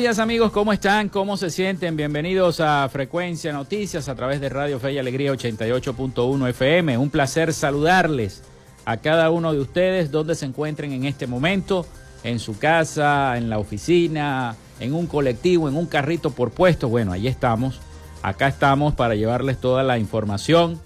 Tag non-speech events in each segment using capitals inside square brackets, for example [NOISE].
Días amigos, ¿cómo están? ¿Cómo se sienten? Bienvenidos a Frecuencia Noticias a través de Radio Fe y Alegría 88.1 FM. Un placer saludarles a cada uno de ustedes donde se encuentren en este momento, en su casa, en la oficina, en un colectivo, en un carrito por puesto. Bueno, ahí estamos. Acá estamos para llevarles toda la información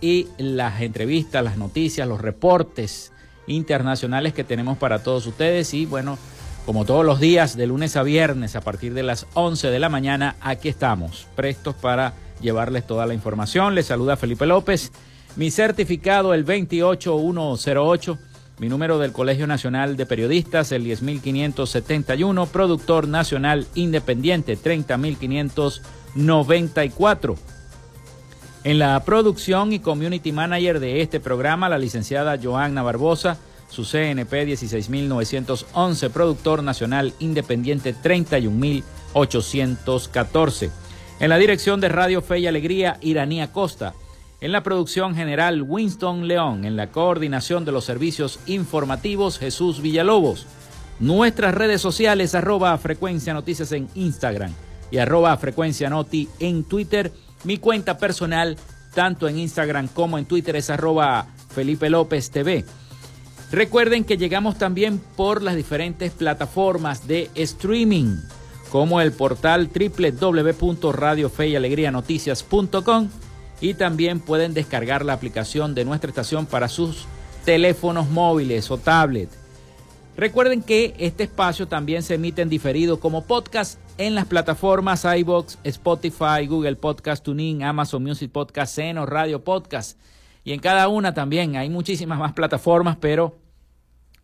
y las entrevistas, las noticias, los reportes internacionales que tenemos para todos ustedes y bueno, como todos los días, de lunes a viernes, a partir de las 11 de la mañana, aquí estamos, prestos para llevarles toda la información. Les saluda Felipe López. Mi certificado, el 28108. Mi número del Colegio Nacional de Periodistas, el 10571. Productor Nacional Independiente, 30594. En la producción y community manager de este programa, la licenciada Joanna Barbosa su CNP 16911, productor nacional independiente 31814. En la dirección de Radio Fe y Alegría, Iranía Costa. En la producción general, Winston León. En la coordinación de los servicios informativos, Jesús Villalobos. Nuestras redes sociales, arroba frecuencia noticias en Instagram y arroba frecuencia noti en Twitter. Mi cuenta personal, tanto en Instagram como en Twitter, es arroba Felipe López TV. Recuerden que llegamos también por las diferentes plataformas de streaming, como el portal www.radiofeyalegrianoticias.com y también pueden descargar la aplicación de nuestra estación para sus teléfonos móviles o tablet. Recuerden que este espacio también se emite en diferido como podcast en las plataformas iBox, Spotify, Google Podcast, TuneIn, Amazon Music Podcast, Seno, Radio Podcast. Y en cada una también hay muchísimas más plataformas, pero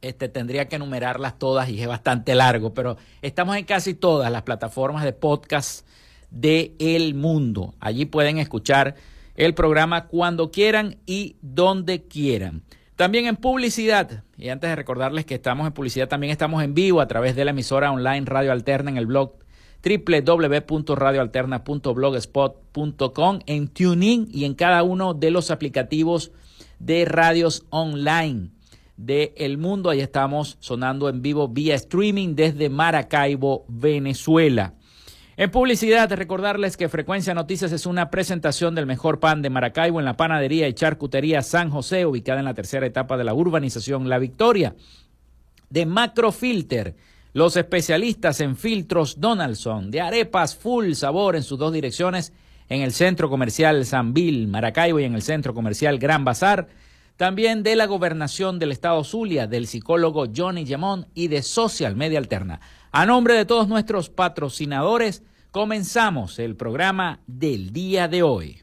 este, tendría que enumerarlas todas y es bastante largo, pero estamos en casi todas las plataformas de podcast del el mundo. Allí pueden escuchar el programa cuando quieran y donde quieran. También en publicidad, y antes de recordarles que estamos en publicidad, también estamos en vivo a través de la emisora online Radio Alterna en el blog www.radioalterna.blogspot.com, en TuneIn y en cada uno de los aplicativos de radios online de El Mundo. Ahí estamos sonando en vivo vía streaming desde Maracaibo, Venezuela. En publicidad, recordarles que Frecuencia Noticias es una presentación del mejor pan de Maracaibo en la panadería y charcutería San José, ubicada en la tercera etapa de la urbanización La Victoria. De Macrofilter, los especialistas en filtros Donaldson, de arepas full sabor en sus dos direcciones, en el centro comercial San Bill, Maracaibo y en el centro comercial Gran Bazar también de la gobernación del estado Zulia, del psicólogo Johnny Yamón y de Social Media Alterna. A nombre de todos nuestros patrocinadores, comenzamos el programa del día de hoy.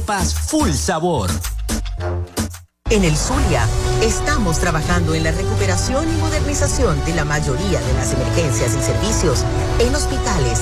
arepas full sabor. En el Zulia, estamos trabajando en la recuperación y modernización de la mayoría de las emergencias y servicios en hospitales,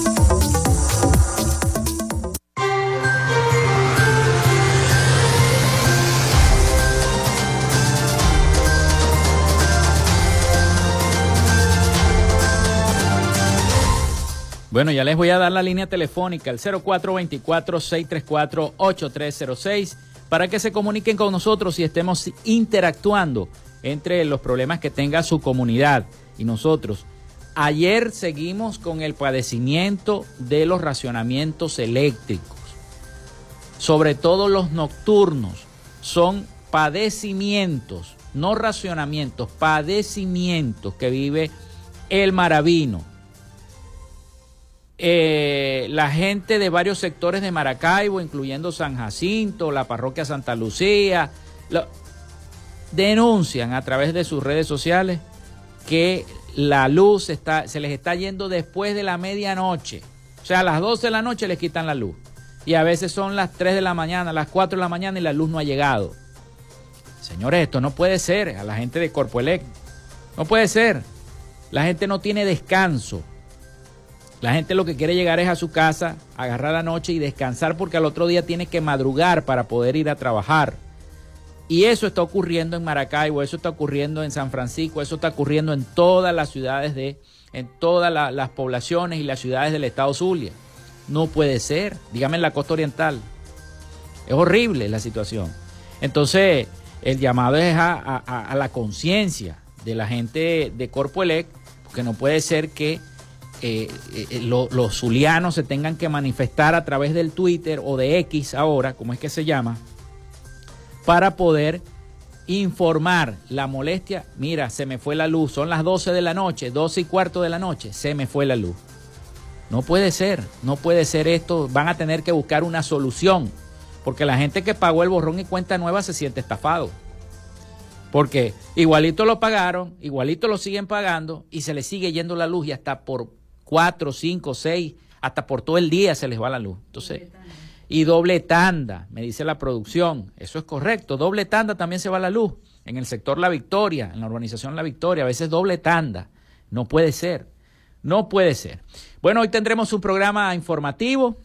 Bueno, ya les voy a dar la línea telefónica, el 0424-634-8306, para que se comuniquen con nosotros y estemos interactuando entre los problemas que tenga su comunidad y nosotros. Ayer seguimos con el padecimiento de los racionamientos eléctricos, sobre todo los nocturnos. Son padecimientos, no racionamientos, padecimientos que vive el maravino eh, la gente de varios sectores de Maracaibo, incluyendo San Jacinto, la parroquia Santa Lucía, denuncian a través de sus redes sociales que la luz está, se les está yendo después de la medianoche. O sea, a las 12 de la noche les quitan la luz. Y a veces son las 3 de la mañana, las 4 de la mañana y la luz no ha llegado. Señores, esto no puede ser a la gente de Corpoelec. No puede ser. La gente no tiene descanso. La gente lo que quiere llegar es a su casa, agarrar la noche y descansar porque al otro día tiene que madrugar para poder ir a trabajar. Y eso está ocurriendo en Maracaibo, eso está ocurriendo en San Francisco, eso está ocurriendo en todas las ciudades de, en todas las poblaciones y las ciudades del estado Zulia. No puede ser, dígame en la costa oriental. Es horrible la situación. Entonces, el llamado es a, la conciencia de la gente de Corpo Elec, porque no puede ser que eh, eh, los zulianos se tengan que manifestar a través del Twitter o de X ahora, como es que se llama, para poder informar la molestia. Mira, se me fue la luz, son las 12 de la noche, 12 y cuarto de la noche, se me fue la luz. No puede ser, no puede ser esto, van a tener que buscar una solución, porque la gente que pagó el borrón y cuenta nueva se siente estafado. Porque igualito lo pagaron, igualito lo siguen pagando y se les sigue yendo la luz y hasta por cuatro, cinco, seis, hasta por todo el día se les va la luz. Entonces, y doble tanda, me dice la producción. Eso es correcto. Doble tanda también se va la luz. En el sector La Victoria, en la urbanización La Victoria, a veces doble tanda. No puede ser. No puede ser. Bueno, hoy tendremos un programa informativo.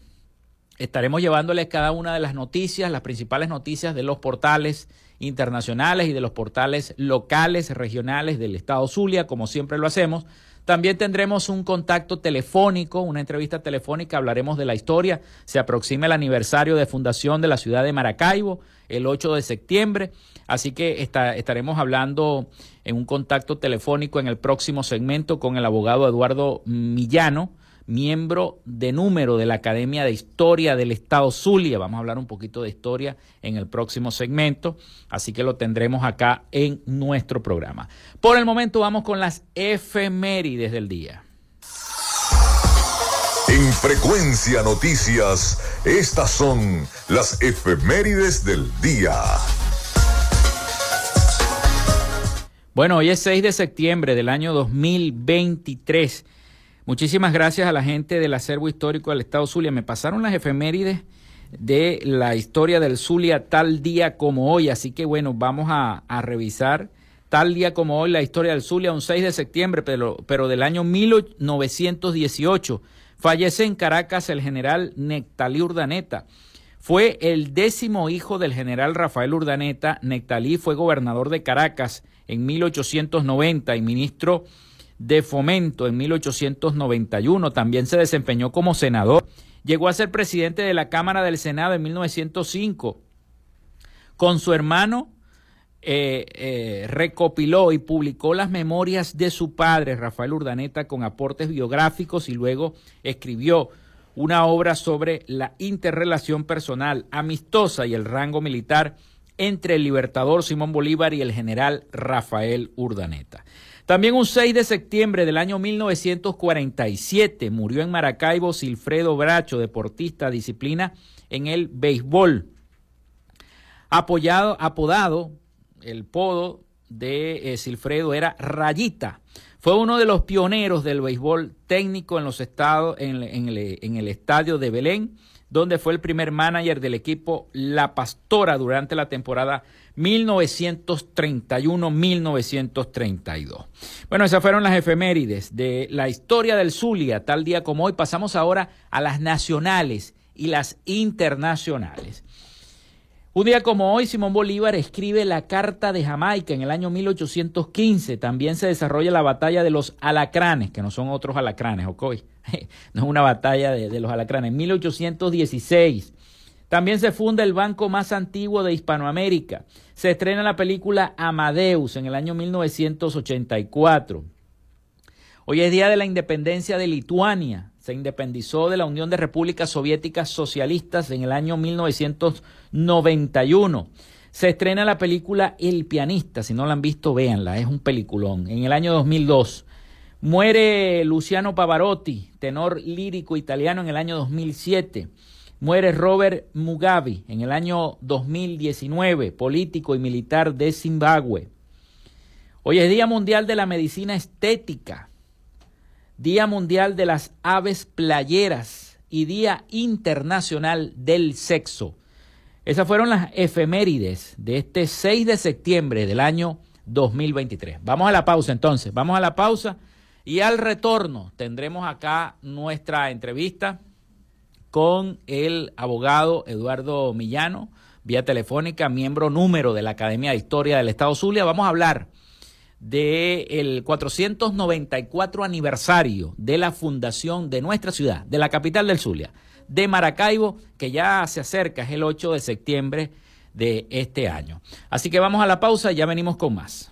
Estaremos llevándoles cada una de las noticias, las principales noticias de los portales internacionales y de los portales locales, regionales del estado Zulia, como siempre lo hacemos. También tendremos un contacto telefónico, una entrevista telefónica, hablaremos de la historia. Se aproxima el aniversario de fundación de la ciudad de Maracaibo, el 8 de septiembre. Así que estaremos hablando en un contacto telefónico en el próximo segmento con el abogado Eduardo Millano miembro de número de la Academia de Historia del Estado Zulia. Vamos a hablar un poquito de historia en el próximo segmento, así que lo tendremos acá en nuestro programa. Por el momento vamos con las efemérides del día. En Frecuencia Noticias, estas son las efemérides del día. Bueno, hoy es 6 de septiembre del año 2023. Muchísimas gracias a la gente del acervo histórico del Estado Zulia. Me pasaron las efemérides de la historia del Zulia tal día como hoy, así que bueno, vamos a, revisar tal día como hoy la historia del Zulia, un 6 de septiembre, pero, pero del año 1918. Fallece en Caracas el general Nectalí Urdaneta. Fue el décimo hijo del general Rafael Urdaneta. Nectalí fue gobernador de Caracas en 1890 y ministro de Fomento en 1891. También se desempeñó como senador. Llegó a ser presidente de la Cámara del Senado en 1905. Con su hermano eh, eh, recopiló y publicó las memorias de su padre, Rafael Urdaneta, con aportes biográficos y luego escribió una obra sobre la interrelación personal, amistosa y el rango militar entre el libertador Simón Bolívar y el general Rafael Urdaneta. También un 6 de septiembre del año 1947 murió en Maracaibo Silfredo Bracho, deportista, disciplina en el béisbol. Apoyado, apodado, el podo de eh, Silfredo era Rayita. Fue uno de los pioneros del béisbol técnico en los estados, en, en el estadio de Belén, donde fue el primer manager del equipo La Pastora durante la temporada 1931-1932. Bueno, esas fueron las efemérides de la historia del Zulia, tal día como hoy. Pasamos ahora a las nacionales y las internacionales. Un día como hoy, Simón Bolívar escribe la Carta de Jamaica en el año 1815. También se desarrolla la batalla de los alacranes, que no son otros alacranes, ¿ok? [LAUGHS] no es una batalla de, los alacranes. En 1816 también se funda el banco más antiguo de Hispanoamérica. Se estrena la película Amadeus en el año 1984. Hoy es día de la independencia de Lituania. Se independizó de la Unión de Repúblicas Soviéticas Socialistas en el año 1991. Se estrena la película El pianista. Si no la han visto, véanla. Es un peliculón. En el año 2002. Muere Luciano Pavarotti, tenor lírico italiano en el año 2007. Muere Robert Mugabe en el año 2019, político y militar de Zimbabue. Hoy es Día Mundial de la Medicina Estética, Día Mundial de las Aves Playeras y Día Internacional del Sexo. Esas fueron las efemérides de este 6 de septiembre del año 2023. Vamos a la pausa entonces, vamos a la pausa Y al retorno tendremos acá nuestra entrevista con el abogado Eduardo Millano, vía telefónica, miembro número de la Academia de Historia del Estado Zulia. Vamos a hablar del 494 aniversario de la fundación de nuestra ciudad, de la capital del Zulia, de Maracaibo, que ya se acerca, es el 8 de septiembre de este año. Así que vamos a la pausa ya venimos con más.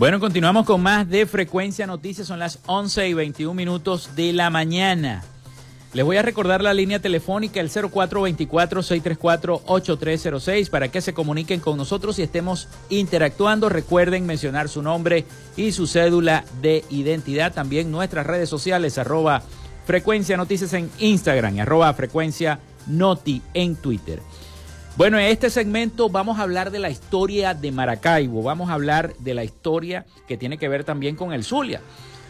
Bueno, continuamos con más de Frecuencia Noticias. Son las 11 y 21 minutos de la mañana. Les voy a recordar la línea telefónica, el 0424-634-8306, para que se comuniquen con nosotros y estemos interactuando. Recuerden mencionar su nombre y su cédula de identidad. También nuestras redes sociales, arroba Frecuencia Noticias en Instagram y arroba Frecuencia Noti en Twitter. Bueno, en este segmento vamos a hablar de la historia de Maracaibo, vamos a hablar de la historia que tiene que ver también con el Zulia,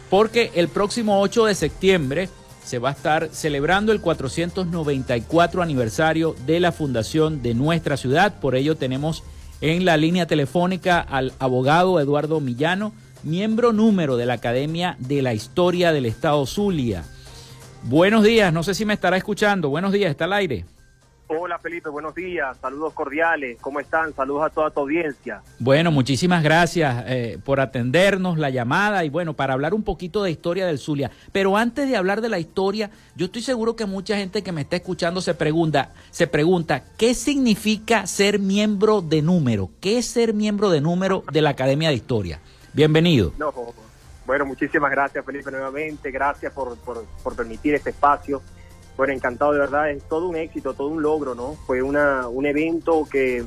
porque el próximo 8 de septiembre se va a estar celebrando el 494 aniversario de la fundación de nuestra ciudad, por ello tenemos en la línea telefónica al abogado Eduardo Millano, miembro número de la Academia de la Historia del Estado Zulia. Buenos días, no sé si me estará escuchando, buenos días, está al aire. Hola Felipe, buenos días, saludos cordiales, ¿cómo están? Saludos a toda tu audiencia. Bueno, muchísimas gracias eh, por atendernos la llamada y bueno, para hablar un poquito de historia del Zulia. Pero antes de hablar de la historia, yo estoy seguro que mucha gente que me está escuchando se pregunta, se pregunta, ¿qué significa ser miembro de número? ¿Qué es ser miembro de número de la Academia de Historia? Bienvenido. No, bueno, muchísimas gracias Felipe nuevamente, gracias por, por, por permitir este espacio. Bueno, encantado de verdad, es todo un éxito, todo un logro, ¿no? Fue una, un evento que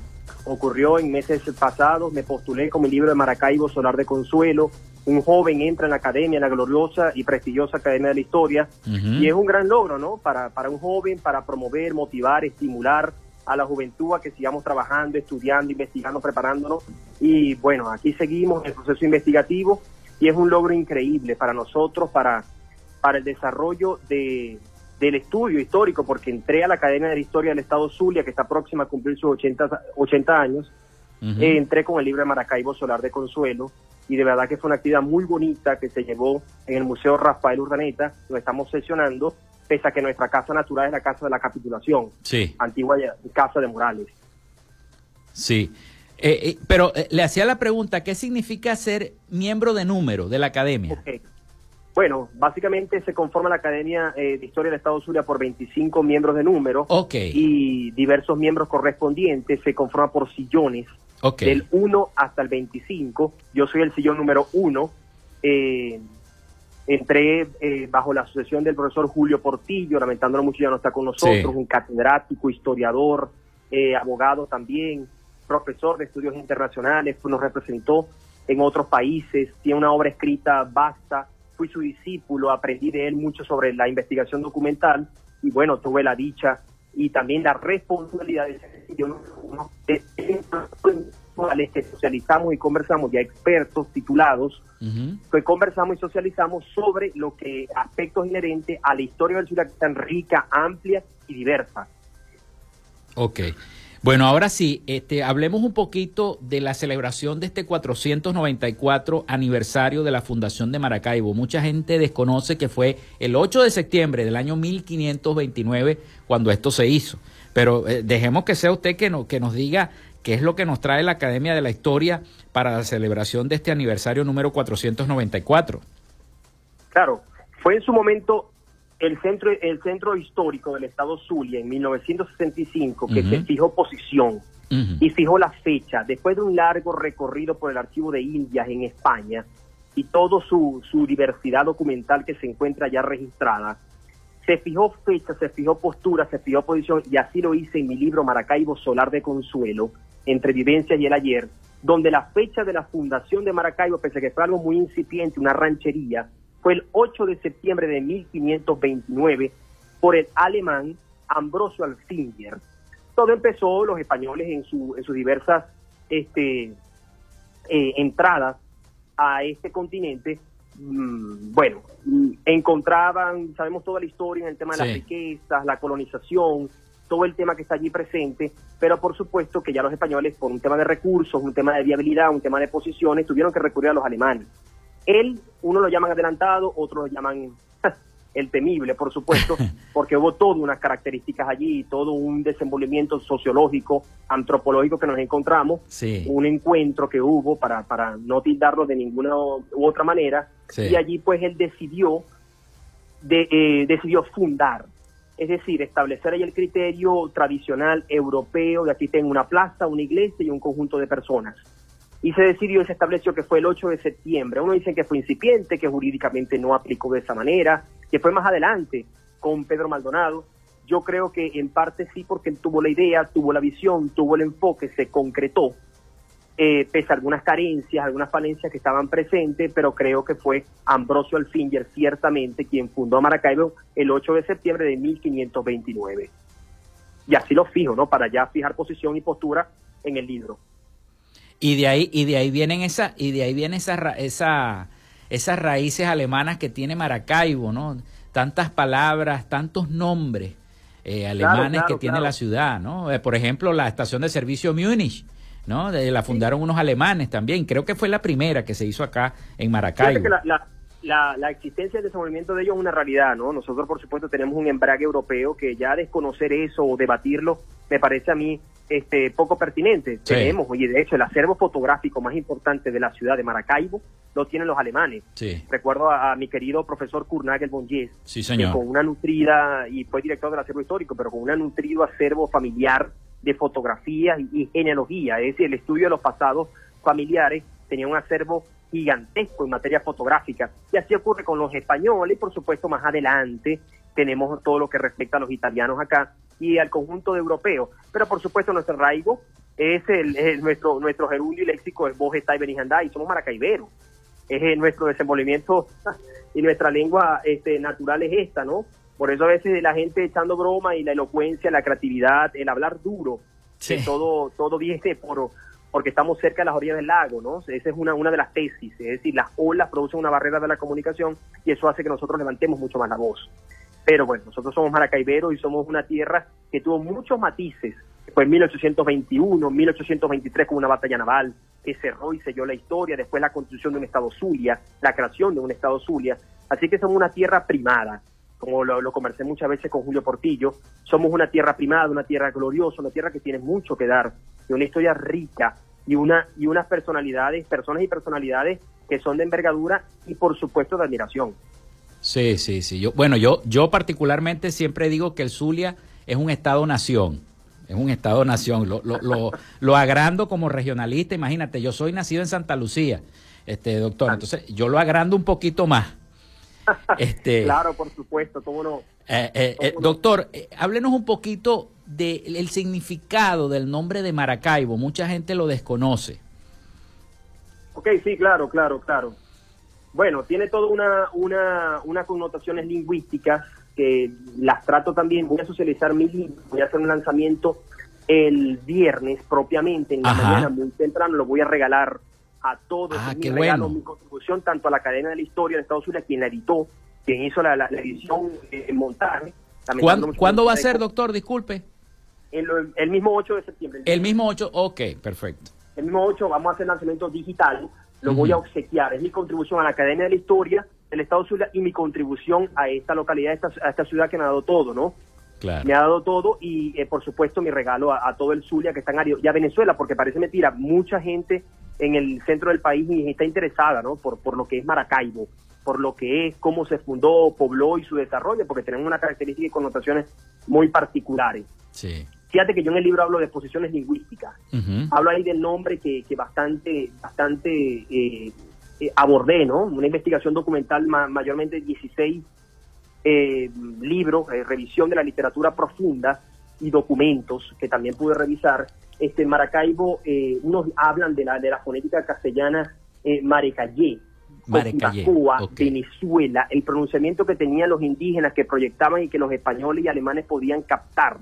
ocurrió en meses pasados, me postulé con mi libro de Maracaibo, Solar de Consuelo, un joven entra en la academia, en la gloriosa y prestigiosa Academia de la Historia, y es un gran logro, ¿no? Para, para un joven, para promover, motivar, estimular a la juventud a que sigamos trabajando, estudiando, investigando, preparándonos, y bueno, aquí seguimos en el proceso investigativo, y es un logro increíble para nosotros, para, para el desarrollo de, del estudio histórico, porque entré a la Academia de la Historia del Estado Zulia, que está próxima a cumplir sus 80, 80 años, eh, entré con el libro de Maracaibo Solar de Consuelo, y de verdad que fue una actividad muy bonita que se llevó en el Museo Rafael Urdaneta, donde estamos sesionando, pese a que nuestra casa natural es la casa de la capitulación, sí. antigua casa de Morales. Sí. Eh, eh, pero le hacía la pregunta, ¿qué significa ser miembro de número de la academia? Bueno, básicamente se conforma la Academia eh, de Historia del Estado Zulia por 25 miembros de número y diversos miembros correspondientes. Se conforma por sillones del 1 hasta el 25. Yo soy el sillón número 1. Eh, entré eh, bajo la asociación del profesor Julio Portillo, lamentándolo mucho ya no está con nosotros, un catedrático, historiador, abogado también, profesor de estudios internacionales, nos representó en otros países, tiene una obra escrita vasta fui su discípulo, aprendí de él mucho sobre la investigación documental y bueno, tuve la dicha y también la responsabilidad de ser cuales que socializamos y conversamos, ya expertos titulados, que conversamos y socializamos sobre lo que aspectos inherentes a la historia del ciudad tan rica, amplia y diversa. Ok. Bueno, ahora sí, este, hablemos un poquito de la celebración de este 494 aniversario de la Fundación de Maracaibo. Mucha gente desconoce que fue el 8 de septiembre del año 1529 cuando esto se hizo. Pero eh, dejemos que sea usted que, no, que nos diga qué es lo que nos trae la Academia de la Historia para la celebración de este aniversario número 494. Claro, fue en su momento el centro, el centro histórico del estado Zulia en 1965 que se fijó posición y fijó la fecha después de un largo recorrido por el archivo de Indias en España y toda su, su diversidad documental que se encuentra ya registrada. Se fijó fecha, se fijó postura, se fijó posición y así lo hice en mi libro Maracaibo Solar de Consuelo, entre vivencias y el ayer, donde la fecha de la fundación de Maracaibo, pese a que fue algo muy incipiente, una ranchería, fue el 8 de septiembre de 1529 por el alemán Ambrosio Alfinger. Todo empezó los españoles en, su, en sus diversas este, eh, entradas a este continente. Mm, bueno, encontraban, sabemos toda la historia en el tema de las riquezas, la colonización, todo el tema que está allí presente, pero por supuesto que ya los españoles, por un tema de recursos, un tema de viabilidad, un tema de posiciones, tuvieron que recurrir a los alemanes. Él, uno lo llaman adelantado, otros lo llaman el temible, por supuesto, [LAUGHS] porque hubo todas unas características allí, todo un desenvolvimiento sociológico, antropológico que nos encontramos, un encuentro que hubo para, para no tildarlo de ninguna u otra manera, y allí pues él decidió, de, eh, decidió fundar, es decir, establecer ahí el criterio tradicional europeo de aquí tengo una plaza, una iglesia y un conjunto de personas y se decidió y se estableció que fue el 8 de septiembre. Uno dice que fue incipiente, que jurídicamente no aplicó de esa manera, que fue más adelante con Pedro Maldonado. Yo creo que en parte sí, porque él tuvo la idea, tuvo la visión, tuvo el enfoque, se concretó, eh, pese a algunas carencias, algunas falencias que estaban presentes, pero creo que fue Ambrosio Alfinger, ciertamente, quien fundó Maracaibo el 8 de septiembre de 1529. Y así lo fijo, ¿no? Para ya fijar posición y postura en el libro. Y de ahí, y de ahí vienen esa, y de ahí vienen esa, esa, esas raíces alemanas que tiene Maracaibo, ¿no? Tantas palabras, tantos nombres eh, alemanes que tiene la ciudad, ¿no? Eh, por ejemplo, la estación de servicio Múnich, ¿no? la fundaron unos alemanes también. Creo que fue la primera que se hizo acá en Maracaibo. la, la, la, existencia del desenvolvimiento de ellos es una realidad, ¿no? Nosotros, por supuesto, tenemos un embrague europeo que ya desconocer eso o debatirlo me parece a mí este, poco pertinente. Tenemos, oye, de hecho, el acervo fotográfico más importante de la ciudad de Maracaibo lo tienen los alemanes. Recuerdo a, mi querido profesor Kurnagel Bonjes, sí, señor. con una nutrida, y fue director del acervo histórico, pero con un nutrido acervo familiar de fotografías y, genealogía, es decir, el estudio de los pasados familiares tenía un acervo gigantesco en materia fotográfica. Y así ocurre con los españoles, y por supuesto más adelante tenemos todo lo que respecta a los italianos acá y al conjunto de europeos. Pero por supuesto nuestro arraigo es, el, nuestro nuestro gerundio y léxico es voz está y somos maracaiberos. Es nuestro desenvolvimiento [LAUGHS] y nuestra lengua este, natural es esta, ¿no? Por eso a veces la gente echando broma y la elocuencia, la creatividad, el hablar duro, sí. todo, todo viene por, porque estamos cerca de las orillas del lago, ¿no? Esa es una, una de las tesis, es decir, las olas producen una barrera de la comunicación y eso hace que nosotros levantemos mucho más la voz. Pero bueno, nosotros somos maracaiberos y somos una tierra que tuvo muchos matices. Fue en 1821, 1823 con una batalla naval que cerró y selló la historia, después la construcción de un Estado Zulia, la creación de un Estado Zulia. Así que somos una tierra primada, como lo, lo conversé muchas veces con Julio Portillo, somos una tierra primada, una tierra gloriosa, una tierra que tiene mucho que dar, y una historia rica, y una y unas personalidades, personas y personalidades que son de envergadura y por supuesto de admiración. Sí, sí, sí. Yo, bueno, yo, yo particularmente siempre digo que el Zulia es un Estado-nación. Es un Estado-nación. Lo, lo, lo, lo, agrando como regionalista. Imagínate, yo soy nacido en Santa Lucía, este doctor. Entonces, yo lo agrando un poquito más. [LAUGHS] Este, claro, por supuesto, cómo no. Eh, eh, eh doctor, háblenos un poquito del significado del nombre de Maracaibo. Mucha gente lo desconoce. Ok, sí, claro, claro, claro. Bueno, tiene toda una, una, unas connotaciones lingüísticas que las trato también. Voy a socializar mi libro, voy a hacer un lanzamiento el viernes propiamente, en la mañana, muy temprano, lo voy a regalar a todos. Ah, mi regalo, bueno. mi contribución tanto a la cadena de la historia de Estados Unidos, quien la editó, quien hizo la, la- la edición eh, en montaje. ¿Cuándo, cuándo va a ser, doctor? Disculpe. El, el mismo 8 de septiembre. El mismo 8, ok, perfecto. El mismo 8 vamos a hacer lanzamiento digital, lo voy a obsequiar. Es mi contribución a la cadena de la historia del Estado Zulia y mi contribución a esta localidad, a esta, a esta ciudad que me ha dado todo, ¿no? Claro. Me ha dado todo y, eh, por supuesto, mi regalo a, a todo el Zulia que está en área y a Venezuela, porque parece mentira, mucha gente en el centro del país y está interesada, ¿no? Por, por lo que es Maracaibo, por lo que es, cómo se fundó, pobló y su desarrollo, porque tenemos una característica y connotaciones muy particulares. Sí. Fíjate que yo en el libro hablo de posiciones lingüísticas hablo ahí del nombre que, que bastante bastante eh, eh, abordé, ¿no? Una investigación documental ma- mayormente 16 eh, libros, eh, revisión de la literatura profunda y documentos que también pude revisar. Este en Maracaibo, eh, unos hablan de la de la fonética castellana Coquibacoa, ok. Venezuela, el pronunciamiento que tenían los indígenas que proyectaban y que los españoles y alemanes podían captar.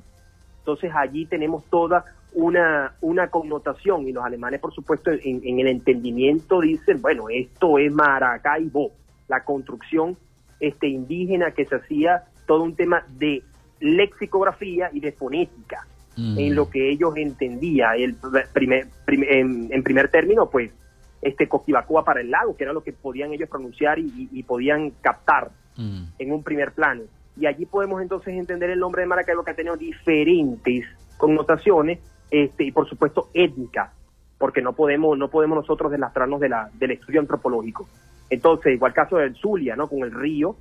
Entonces allí tenemos toda una, una connotación y los alemanes, por supuesto, en, en el entendimiento dicen, bueno, esto es Maracaibo, la construcción este, indígena que se hacía todo un tema de lexicografía y de fonética Mm. en lo que ellos entendían. El primer, prim- en, en primer término, pues, este Coquibacoa para el lago, que era lo que podían ellos pronunciar y, y- y podían captar Mm. en un primer plano. Y allí podemos entonces entender el nombre de Maracaibo que ha tenido diferentes connotaciones este, y por supuesto étnicas, porque no podemos no podemos nosotros deslastrarnos de la, del estudio antropológico. Entonces, igual caso del Zulia, ¿no? con el río,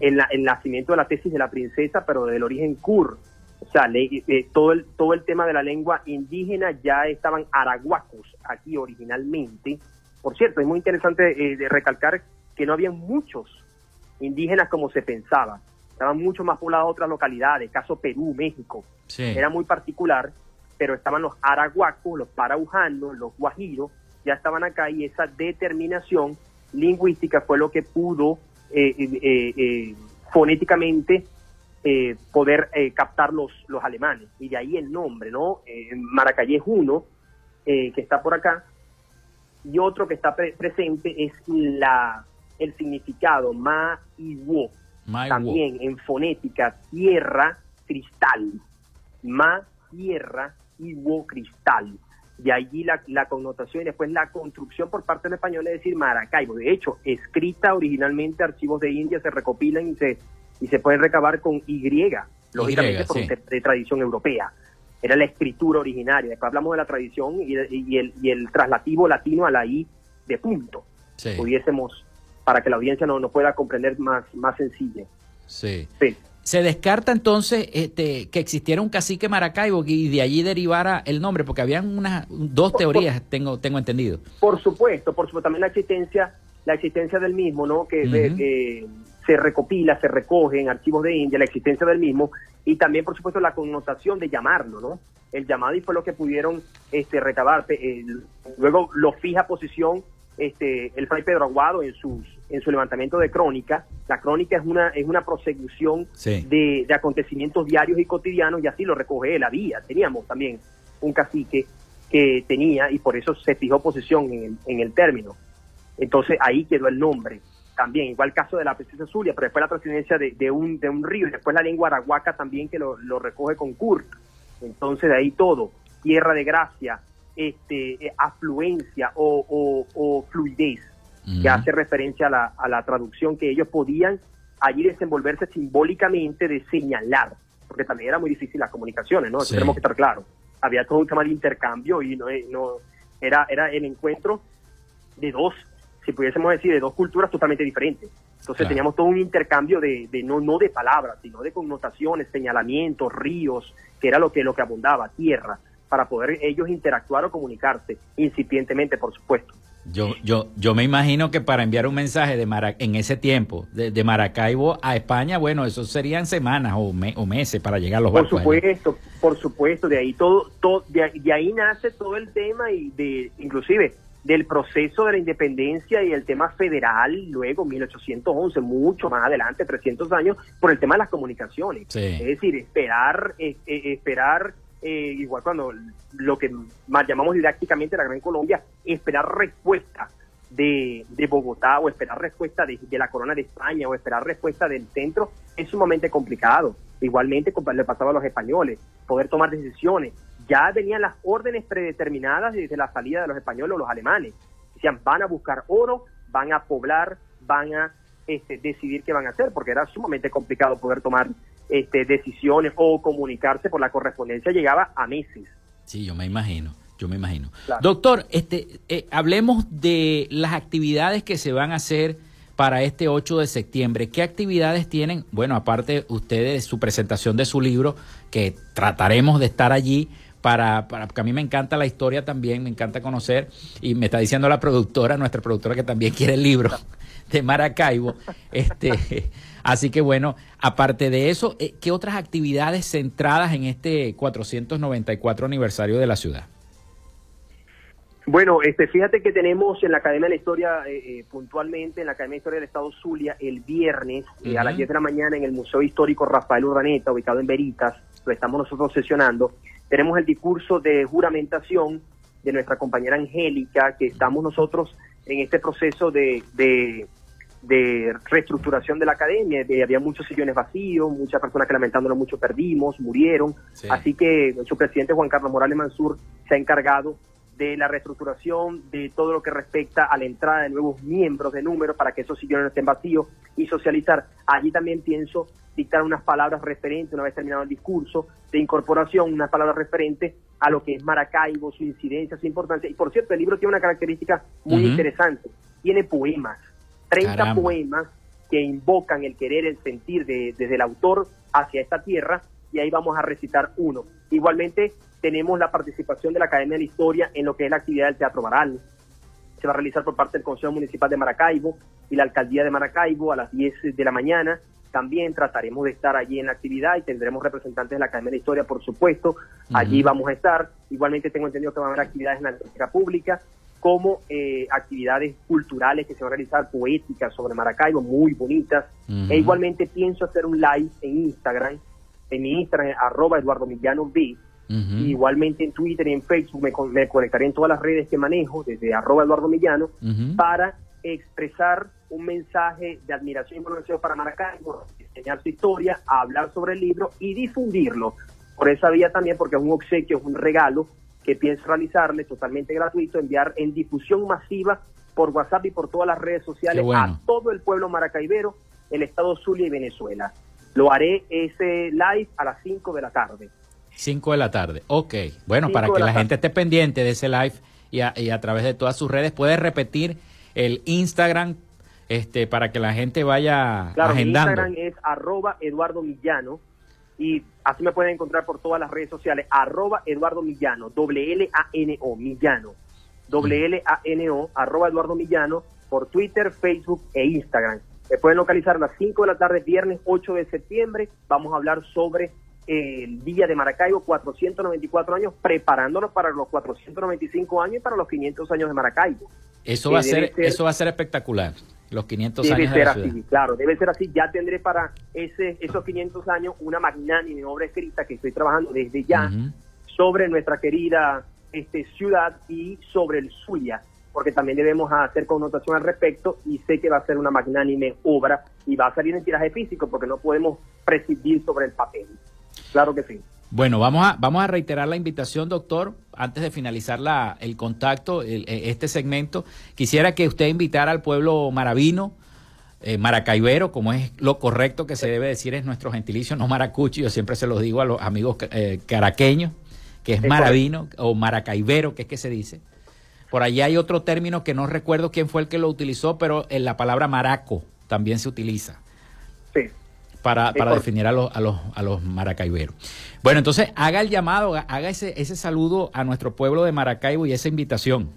en la- el nacimiento de la tesis de la princesa, pero del origen kur. O sea, le- eh, todo, el, todo el tema de la lengua indígena ya estaban arahuacos aquí originalmente. Por cierto, es muy interesante eh, de recalcar que no había muchos indígenas como se pensaba. Estaban mucho más pobladas otras localidades, caso Perú, México. Sí. Era muy particular, pero estaban los arahuacos, los paraujanos, los guajiros, ya estaban acá y esa determinación lingüística fue lo que pudo eh, eh, eh, eh, fonéticamente eh, poder captar los, los alemanes. Y de ahí el nombre, ¿no? Eh, Maracayé es uno eh, que está por acá y otro que está pre- presente es la el significado ma y wo My también en fonética tierra cristal. Ma tierra y wo cristal. De allí la, la connotación y después la construcción por parte del español es decir Maracaibo. De hecho escrita originalmente archivos de India se recopilan y se y se pueden recabar con Y lógicamente por sí. de, tradición europea. Era la escritura originaria. Después hablamos de la tradición y, y el, y el traslativo latino a la I de punto. Sí. pudiésemos para que la audiencia no, no pueda comprender más, más sencilla. Sí. Sí. Se descarta entonces este, que existiera un cacique Maracaibo y de allí derivara el nombre, porque habían unas dos Por- teorías, tengo, tengo entendido. Por supuesto, por supuesto, también la existencia, la existencia del mismo, ¿no? Que de- eh, se recopila, se recoge en archivos de India, la existencia del mismo, y también, por supuesto, la connotación de llamarlo, ¿no? El llamado y fue lo que pudieron este, recabar. Luego lo fija posición este, el fray Pedro Aguado en sus en su levantamiento de crónica. La crónica es una es una prosecución Sí. de, de acontecimientos diarios y cotidianos y así lo recoge él. Había, teníamos también un cacique que tenía y por eso se fijó posición en el, en el término. Entonces ahí quedó el nombre. También, igual caso de la princesa Zulia, pero después la trascendencia de, de un, de un río y después la lengua arahuaca también que lo, lo recoge con Kurt. Entonces de ahí todo, tierra de gracia, este, eh, afluencia o, o- o fluidez, que hace referencia a la, a la traducción que ellos podían allí desenvolverse simbólicamente de señalar, porque también era muy difícil las comunicaciones, ¿no? Eso Sí. tenemos que estar claros. Había todo un tema de intercambio y no, eh, no era, era el encuentro de dos, si pudiésemos decir, de dos culturas totalmente diferentes. Entonces Claro. teníamos todo un intercambio de, de no, no de palabras, sino de connotaciones, señalamientos, ríos, que era lo que, lo que abundaba, tierra, para poder ellos interactuar o comunicarse, incipientemente, por supuesto. Yo, yo, yo me imagino que para enviar un mensaje de Mara- en ese tiempo, de, de Maracaibo a España, bueno, eso serían semanas o, me- o meses para llegar a los Por barcos. allí. supuesto, por supuesto, de ahí todo, todo de, ahí- de ahí nace todo el tema y de, inclusive, del proceso de la independencia y el tema federal, luego 1811, mucho más adelante, 300 años, por el tema de las comunicaciones. Sí. Es decir, esperar, eh, eh, esperar eh, igual cuando lo que más llamamos didácticamente la Gran Colombia, esperar respuesta de, de Bogotá o esperar respuesta de, la Corona de España o esperar respuesta del centro es sumamente complicado. Igualmente le pasaba a los españoles, poder tomar decisiones. Ya venían las órdenes predeterminadas desde la salida de los españoles o los alemanes. Decían, van a buscar oro, van a poblar, van a este, decidir qué van a hacer, porque era sumamente complicado poder tomar este, decisiones o comunicarse por la correspondencia, llegaba a meses. Sí, yo me imagino. Yo me imagino. Doctor, este, eh, hablemos de las actividades que se van a hacer para este 8 de septiembre. ¿Qué actividades tienen? Bueno, aparte ustedes, su presentación de su libro, que trataremos de estar allí, para, para, porque a mí me encanta la historia también, me encanta conocer, y me está diciendo la productora, nuestra productora que también quiere el libro de Maracaibo. Este, así que bueno, aparte de eso, eh, ¿qué otras actividades centradas en este 494 aniversario de la ciudad? Bueno, este, fíjate que tenemos en la Academia de la Historia, eh, eh, puntualmente en la Academia de Historia del Estado Zulia, el viernes a las 10 de la mañana en el Museo Histórico Rafael Urdaneta, ubicado en Veritas, lo estamos nosotros sesionando, tenemos el discurso de juramentación de nuestra compañera Angélica, que estamos nosotros en este proceso de, de, reestructuración de la academia. había muchos sillones vacíos, muchas personas que lamentándolo mucho perdimos, murieron. Así que su presidente Juan Carlos Morales Mansur se ha encargado de la reestructuración, de todo lo que respecta a la entrada de nuevos miembros de número para que esos sillones no estén vacíos y socializar. Allí también pienso dictar unas palabras referentes, una vez terminado el discurso, de incorporación, unas palabras referentes a lo que es Maracaibo, su incidencia, su importancia. Y por cierto, el libro tiene una característica muy interesante. Tiene poemas, 30 poemas que invocan el querer, el sentir de, desde el autor hacia esta tierra y ahí vamos a recitar uno. Igualmente tenemos la participación de la Academia de la Historia en lo que es la actividad del Teatro Baral. Se va a realizar por parte del Consejo Municipal de Maracaibo y la Alcaldía de Maracaibo a las 10 de la mañana. También trataremos de estar allí en la actividad y tendremos representantes de la Academia de la Historia, por supuesto. Allí vamos a estar. Igualmente tengo entendido que van a haber actividades en la biblioteca pública como eh, actividades culturales que se van a realizar, poéticas sobre Maracaibo, muy bonitas. E igualmente pienso hacer un live en Instagram en mi Instagram, arroba Eduardo Millano B. Igualmente en Twitter y en Facebook me, conectaré en todas las redes que manejo, desde arroba Eduardo Millano, para expresar un mensaje de admiración y conocimiento para Maracaibo, enseñar su historia, hablar sobre el libro y difundirlo. Por esa vía también, porque es un obsequio, es un regalo que pienso realizarle totalmente gratuito, enviar en difusión masiva por WhatsApp y por todas las redes sociales a todo el pueblo maracaibero, el estado Zulia y Venezuela. Lo haré ese live a las 5 de la tarde. 5 de la tarde, ok. Bueno, para que la, gente esté pendiente de ese live y a, través de todas sus redes, puede repetir el Instagram este, para que la gente vaya claro, agendando. Mi Instagram es arroba Eduardo Millano y así me pueden encontrar por todas las redes sociales, arroba Eduardo Millano, doble L A N O, Millano, doble L A N O, arroba Eduardo Millano, por Twitter, Facebook e Instagram. Me pueden localizar a las 5 de la tarde, viernes 8 de septiembre. Vamos a hablar sobre el Día de Maracaibo, 494 años, preparándonos para los 495 años y para los 500 años de Maracaibo. Eso va, a ser, eso va a ser espectacular, los 500 años de la así, claro, debe ser así. Ya tendré para ese, esos 500 años una magnánime obra escrita que estoy trabajando desde ya sobre nuestra querida este, ciudad y sobre el Zulia porque también debemos hacer connotación al respecto y sé que va a ser una magnánime obra y va a salir en tiraje físico porque no podemos prescindir sobre el papel. Claro que sí. Bueno, vamos a, vamos a reiterar la invitación, doctor, antes de finalizar la, el contacto, este segmento. Quisiera que usted invitara al pueblo maravino, eh, maracaibero, como es lo correcto que se debe decir, es nuestro gentilicio, no maracucho, yo siempre se los digo a los amigos eh, caraqueños, que es, maravino, o maracaibero, que es que se dice. Por allí hay otro término que no recuerdo quién fue el que lo utilizó, pero en la palabra maraco también se utiliza. Para, para definir a los, a, los, a los maracaiberos. Bueno, entonces haga el llamado, haga ese, ese saludo a nuestro pueblo de Maracaibo y esa invitación.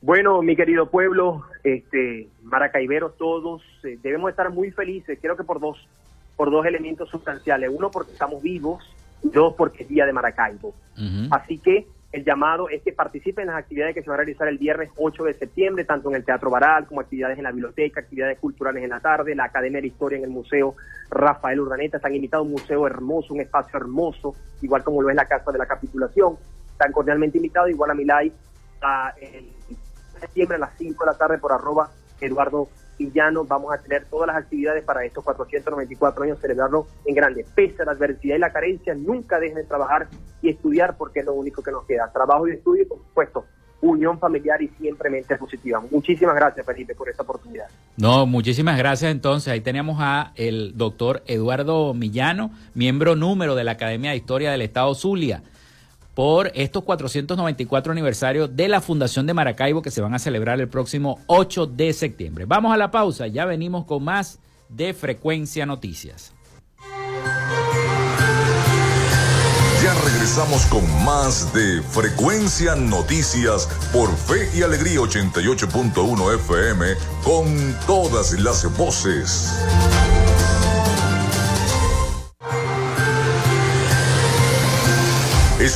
Bueno, mi querido pueblo, este, maracaiberos todos, eh, debemos estar muy felices, creo que por dos, por dos elementos sustanciales. Uno, porque estamos vivos, y dos, porque es Día de Maracaibo. Así que el llamado es que participen en las actividades que se van a realizar el viernes 8 de septiembre, tanto en el Teatro Baral como actividades en la biblioteca, actividades culturales en la tarde, la Academia de Historia en el Museo Rafael Urdaneta. Están invitados a un museo hermoso, un espacio hermoso, igual como lo es la Casa de la Capitulación. Están cordialmente invitados, igual a Milay, a el septiembre a las 5 de la tarde por arroba Eduardo Villano. Vamos a tener todas las actividades para estos 494 años, celebrarlo en grande. Pese a la adversidad y la carencia, nunca dejen de trabajar y estudiar porque es lo único que nos queda. Trabajo y estudio por supuesto, unión familiar y siempre mente positiva. Muchísimas gracias, Felipe, por esta oportunidad. No, muchísimas gracias. Entonces, ahí tenemos a el doctor Eduardo Millano, miembro número de la Academia de Historia del Estado Zulia por estos 494 aniversarios de la Fundación de Maracaibo que se van a celebrar el próximo 8 de septiembre. Vamos a la pausa, ya venimos con más de Frecuencia Noticias. Ya regresamos con más de Frecuencia Noticias por Fe y Alegría 88.1 FM con todas las voces.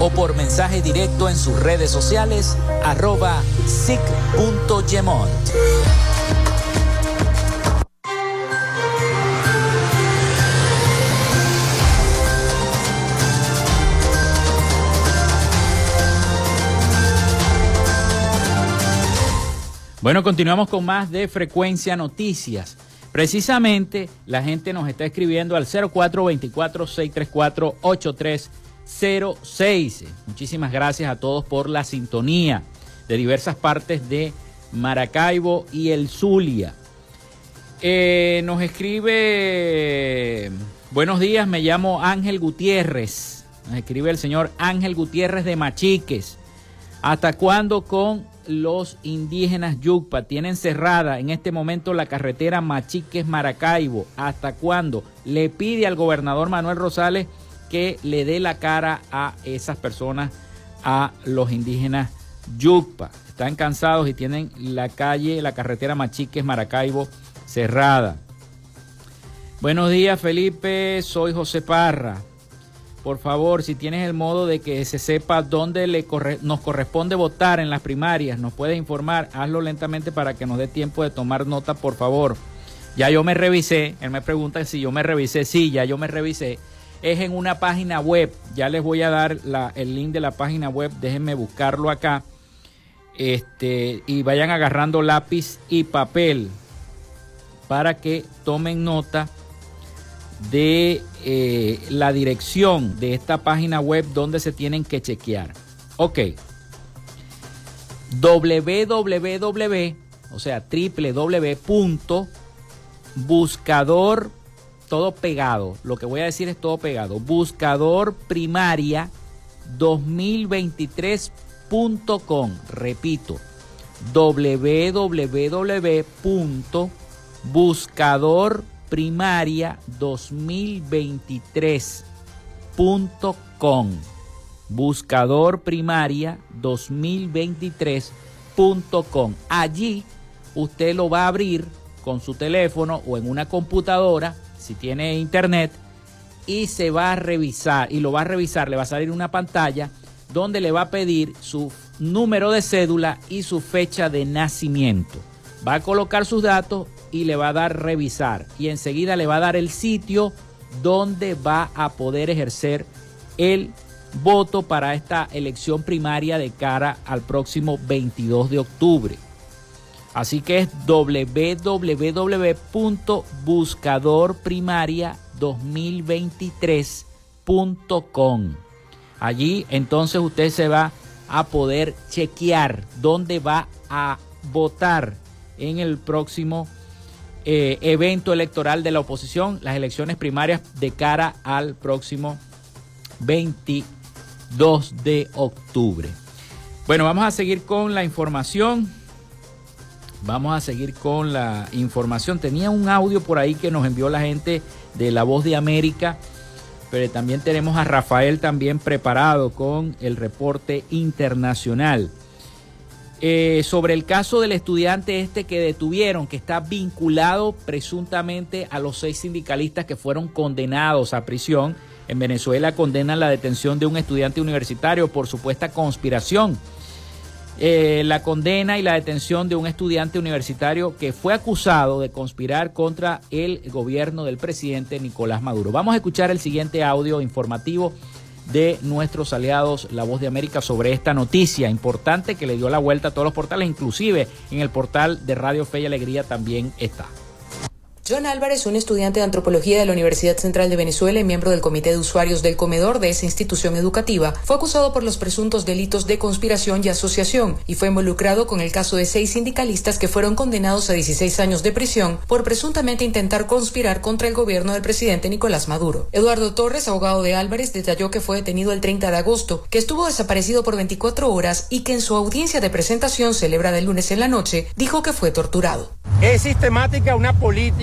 o por mensaje directo en sus redes sociales arroba sic.gemont. Bueno, continuamos con más de Frecuencia Noticias. Precisamente la gente nos está escribiendo al 0424-634-8306. Muchísimas gracias a todos por la sintonía de diversas partes de Maracaibo y el Zulia. Eh, nos escribe, buenos días, me llamo Ángel Gutiérrez. Nos escribe el señor Ángel Gutiérrez de Machiques. ¿Hasta cuándo con los indígenas Yucpa tienen cerrada en este momento la carretera Machiques Maracaibo. ¿Hasta cuándo? Le pide al gobernador Manuel Rosales que le dé la cara a esas personas, a los indígenas Yucpa. Están cansados y tienen la calle, la carretera Machiques Maracaibo cerrada. Buenos días Felipe, soy José Parra. Por favor, si tienes el modo de que se sepa dónde le nos corresponde votar en las primarias, nos puedes informar, hazlo lentamente para que nos dé tiempo de tomar nota, por favor. Ya yo me revisé, él me pregunta si yo me revisé, sí, ya yo me revisé. Es en una página web, ya les voy a dar el link de la página web, déjenme buscarlo acá. Este, y vayan agarrando lápiz y papel para que tomen nota de eh, la dirección de esta página web donde se tienen que chequear. Ok. www, o sea, www.buscador, todo pegado, lo que voy a decir es todo pegado, buscador primaria 2023.com, repito, www.buscador primaria 2023.com. Buscador primaria 2023.com. Allí usted lo va a abrir con su teléfono o en una computadora, si tiene internet, y se va a revisar, y lo va a revisar, le va a salir una pantalla donde le va a pedir su número de cédula y su fecha de nacimiento. Va a colocar sus datos y le va a dar revisar y enseguida le va a dar el sitio donde va a poder ejercer el voto para esta elección primaria de cara al próximo 22 de octubre. Así que es www.buscadorprimaria2023.com. Allí entonces usted se va a poder chequear dónde va a votar en el próximo eh, evento electoral de la oposición, las elecciones primarias de cara al próximo 22 de octubre. Bueno, vamos a seguir con la información. Vamos a seguir con la información. Tenía un audio por ahí que nos envió la gente de La Voz de América, pero también tenemos a Rafael también preparado con el reporte internacional. Eh, sobre el caso del estudiante este que detuvieron, que está vinculado presuntamente a los seis sindicalistas que fueron condenados a prisión. En Venezuela condenan la detención de un estudiante universitario por supuesta conspiración. Eh, la condena y la detención de un estudiante universitario que fue acusado de conspirar contra el gobierno del presidente Nicolás Maduro. Vamos a escuchar el siguiente audio informativo de nuestros aliados La Voz de América sobre esta noticia importante que le dio la vuelta a todos los portales, inclusive en el portal de Radio Fe y Alegría también está. John Álvarez, un estudiante de antropología de la Universidad Central de Venezuela y miembro del comité de usuarios del comedor de esa institución educativa, fue acusado por los presuntos delitos de conspiración y asociación y fue involucrado con el caso de seis sindicalistas que fueron condenados a 16 años de prisión por presuntamente intentar conspirar contra el gobierno del presidente Nicolás Maduro. Eduardo Torres, abogado de Álvarez, detalló que fue detenido el 30 de agosto, que estuvo desaparecido por 24 horas y que en su audiencia de presentación celebrada el lunes en la noche dijo que fue torturado. Es sistemática una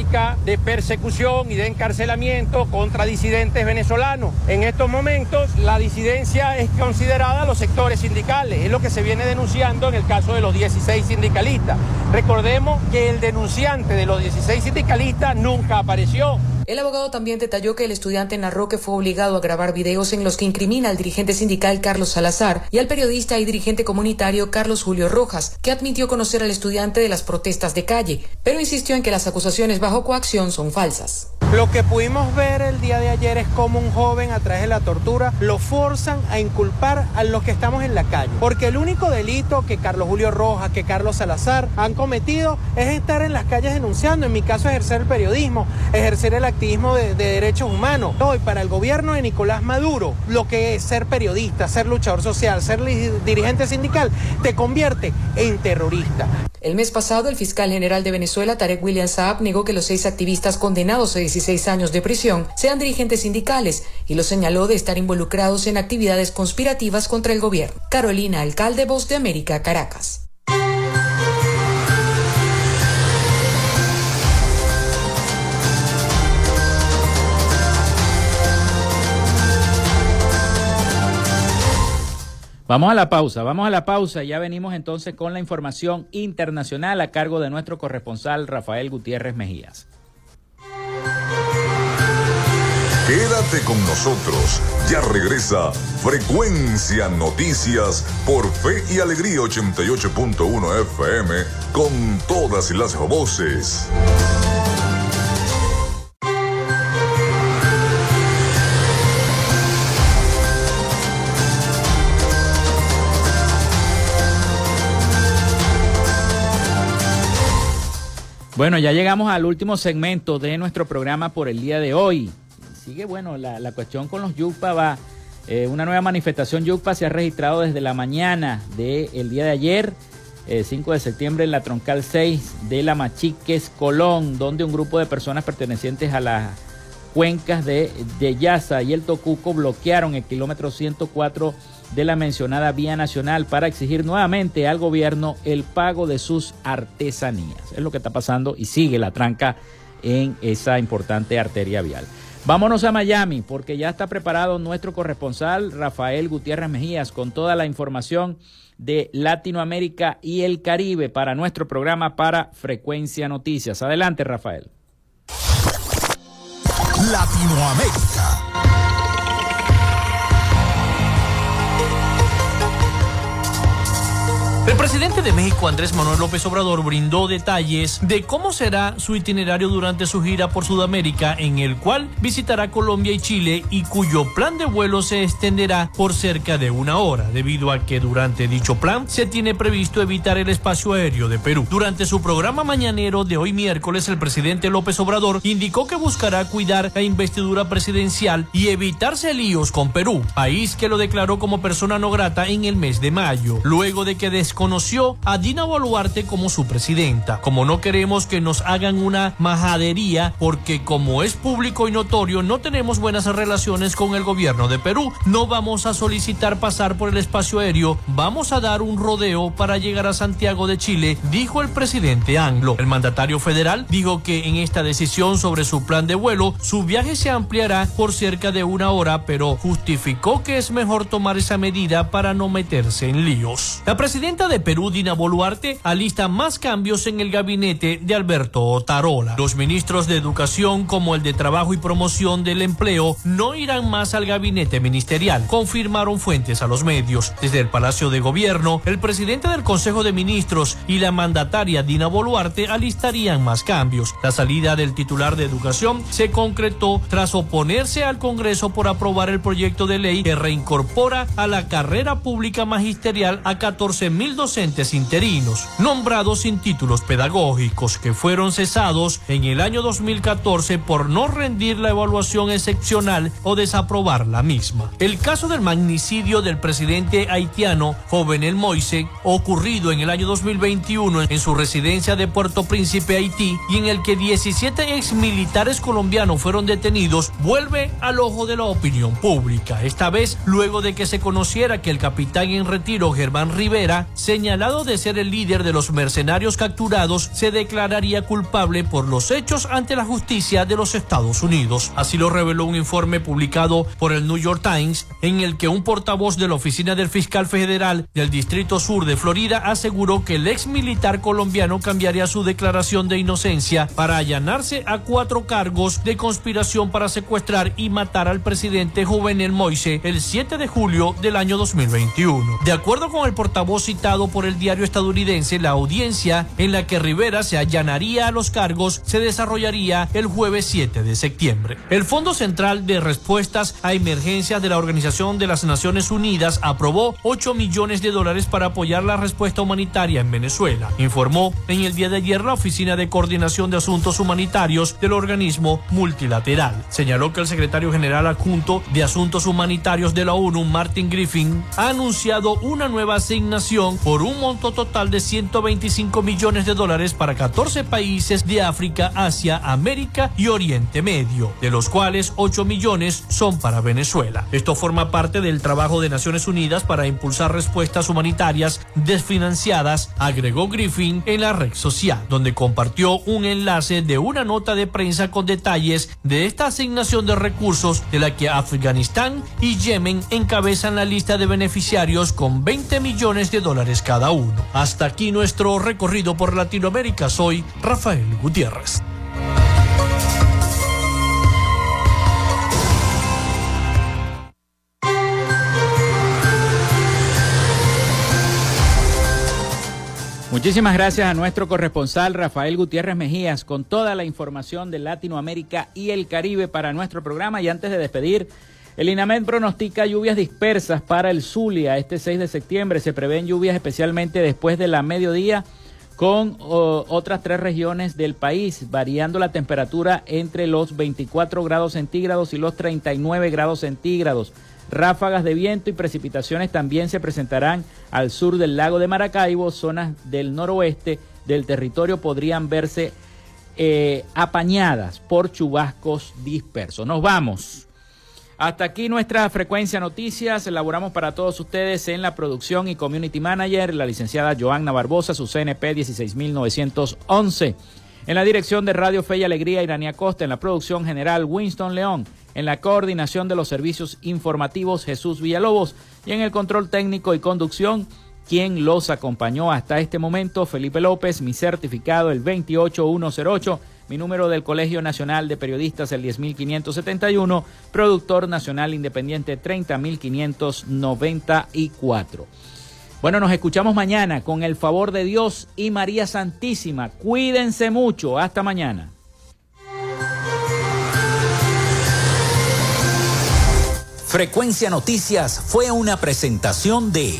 política de persecución y de encarcelamiento contra disidentes venezolanos. En estos momentos la disidencia es considerada los sectores sindicales, es lo que se viene denunciando en el caso de los 16 sindicalistas. Recordemos que el denunciante de los 16 sindicalistas nunca apareció. El abogado también detalló que el estudiante narró que fue obligado a grabar videos en los que incrimina al dirigente sindical Carlos Salazar y al periodista y dirigente comunitario Carlos Julio Rojas, que admitió conocer al estudiante de las protestas de calle, pero insistió en que las acusaciones bajo coacción son falsas. Lo que pudimos ver el día de ayer es como un joven a través de la tortura lo forzan a inculpar a los que estamos en la calle. Porque el único delito que Carlos Julio Rojas, que Carlos Salazar han cometido es estar en las calles denunciando. En mi caso, ejercer el periodismo, ejercer el activismo de, de derechos humanos. Hoy, para el gobierno de Nicolás Maduro, lo que es ser periodista, ser luchador social, ser dirigente sindical, te convierte en terrorista. El mes pasado, el fiscal general de Venezuela, Tarek William Saab, negó que los seis activistas condenados a 16 años de prisión sean dirigentes sindicales y los señaló de estar involucrados en actividades conspirativas contra el gobierno. Carolina, alcalde Voz de América, Caracas. Vamos a la pausa, vamos a la pausa. Ya venimos entonces con la información internacional a cargo de nuestro corresponsal Rafael Gutiérrez Mejías. Quédate con nosotros. Ya regresa Frecuencia Noticias por Fe y Alegría 88.1 FM con todas las voces. Bueno, ya llegamos al último segmento de nuestro programa por el día de hoy. Sigue, bueno, la, cuestión con los Yupa va. Eh, una nueva manifestación Yupa se ha registrado desde la mañana del día de ayer, 5 eh, de septiembre, en la troncal 6 de la Machiques Colón, donde un grupo de personas pertenecientes a las cuencas de, de Yaza y el Tocuco bloquearon el kilómetro 104 de la mencionada vía nacional para exigir nuevamente al gobierno el pago de sus artesanías. Es lo que está pasando y sigue la tranca en esa importante arteria vial. Vámonos a Miami porque ya está preparado nuestro corresponsal Rafael Gutiérrez Mejías con toda la información de Latinoamérica y el Caribe para nuestro programa para Frecuencia Noticias. Adelante, Rafael. Latinoamérica. El presidente de México, Andrés Manuel López Obrador, brindó detalles de cómo será su itinerario durante su gira por Sudamérica, en el cual visitará Colombia y Chile y cuyo plan de vuelo se extenderá por cerca de una hora, debido a que durante dicho plan se tiene previsto evitar el espacio aéreo de Perú. Durante su programa mañanero de hoy miércoles, el presidente López Obrador indicó que buscará cuidar la investidura presidencial y evitarse líos con Perú, país que lo declaró como persona no grata en el mes de mayo, luego de que conoció a Dina Boluarte como su presidenta. Como no queremos que nos hagan una majadería, porque como es público y notorio, no tenemos buenas relaciones con el gobierno de Perú. No vamos a solicitar pasar por el espacio aéreo, vamos a dar un rodeo para llegar a Santiago de Chile, dijo el presidente Anglo. El mandatario federal dijo que en esta decisión sobre su plan de vuelo, su viaje se ampliará por cerca de una hora, pero justificó que es mejor tomar esa medida para no meterse en líos. La presidenta de Perú, Dina Boluarte, alista más cambios en el gabinete de Alberto Otarola. Los ministros de Educación, como el de Trabajo y Promoción del Empleo, no irán más al gabinete ministerial, confirmaron fuentes a los medios. Desde el Palacio de Gobierno, el presidente del Consejo de Ministros y la mandataria Dina Boluarte alistarían más cambios. La salida del titular de Educación se concretó tras oponerse al Congreso por aprobar el proyecto de ley que reincorpora a la carrera pública magisterial a 14 mil docentes interinos, nombrados sin títulos pedagógicos, que fueron cesados en el año 2014 por no rendir la evaluación excepcional o desaprobar la misma. El caso del magnicidio del presidente haitiano Jovenel Moise, ocurrido en el año 2021 en su residencia de Puerto Príncipe, Haití, y en el que 17 ex militares colombianos fueron detenidos, vuelve al ojo de la opinión pública. Esta vez, luego de que se conociera que el capitán en retiro Germán Rivera, señalado de ser el líder de los mercenarios capturados, se declararía culpable por los hechos ante la justicia de los Estados Unidos. Así lo reveló un informe publicado por el New York Times, en el que un portavoz de la oficina del fiscal federal del Distrito Sur de Florida aseguró que el ex militar colombiano cambiaría su declaración de inocencia para allanarse a cuatro cargos de conspiración para secuestrar y matar al presidente Juvenel Moise el 7 de julio del año 2021. De acuerdo con el portavoz citado por el diario estadounidense, la audiencia en la que Rivera se allanaría a los cargos se desarrollaría el jueves 7 de septiembre. El Fondo Central de Respuestas a Emergencias de la Organización de las Naciones Unidas aprobó 8 millones de dólares para apoyar la respuesta humanitaria en Venezuela, informó en el día de ayer la Oficina de Coordinación de Asuntos Humanitarios del organismo multilateral. Señaló que el secretario general adjunto de Asuntos Humanitarios de la ONU, Martin Griffin, ha anunciado una nueva asignación por un monto total de 125 millones de dólares para 14 países de África, Asia, América y Oriente Medio, de los cuales 8 millones son para Venezuela. Esto forma parte del trabajo de Naciones Unidas para impulsar respuestas humanitarias desfinanciadas, agregó Griffin en la red social, donde compartió un enlace de una nota de prensa con detalles de esta asignación de recursos de la que Afganistán y Yemen encabezan la lista de beneficiarios con 20 millones de dólares cada uno. Hasta aquí nuestro recorrido por Latinoamérica. Soy Rafael Gutiérrez. Muchísimas gracias a nuestro corresponsal Rafael Gutiérrez Mejías con toda la información de Latinoamérica y el Caribe para nuestro programa. Y antes de despedir, el INAMED pronostica lluvias dispersas para el Zulia este 6 de septiembre. Se prevén lluvias especialmente después de la mediodía con otras tres regiones del país, variando la temperatura entre los 24 grados centígrados y los 39 grados centígrados. Ráfagas de viento y precipitaciones también se presentarán al sur del lago de Maracaibo, zonas del noroeste del territorio podrían verse eh, apañadas por chubascos dispersos. Nos vamos. Hasta aquí nuestra frecuencia noticias. Elaboramos para todos ustedes en la producción y community manager la licenciada Joanna Barbosa, su CNP 16911. En la dirección de Radio Fe y Alegría, Irania Costa. En la producción general, Winston León. En la coordinación de los servicios informativos, Jesús Villalobos. Y en el control técnico y conducción, quien los acompañó hasta este momento, Felipe López, mi certificado el 28108 mi número del Colegio Nacional de Periodistas el 10571, productor nacional independiente 30594. Bueno, nos escuchamos mañana con el favor de Dios y María Santísima. Cuídense mucho. Hasta mañana. Frecuencia Noticias fue una presentación de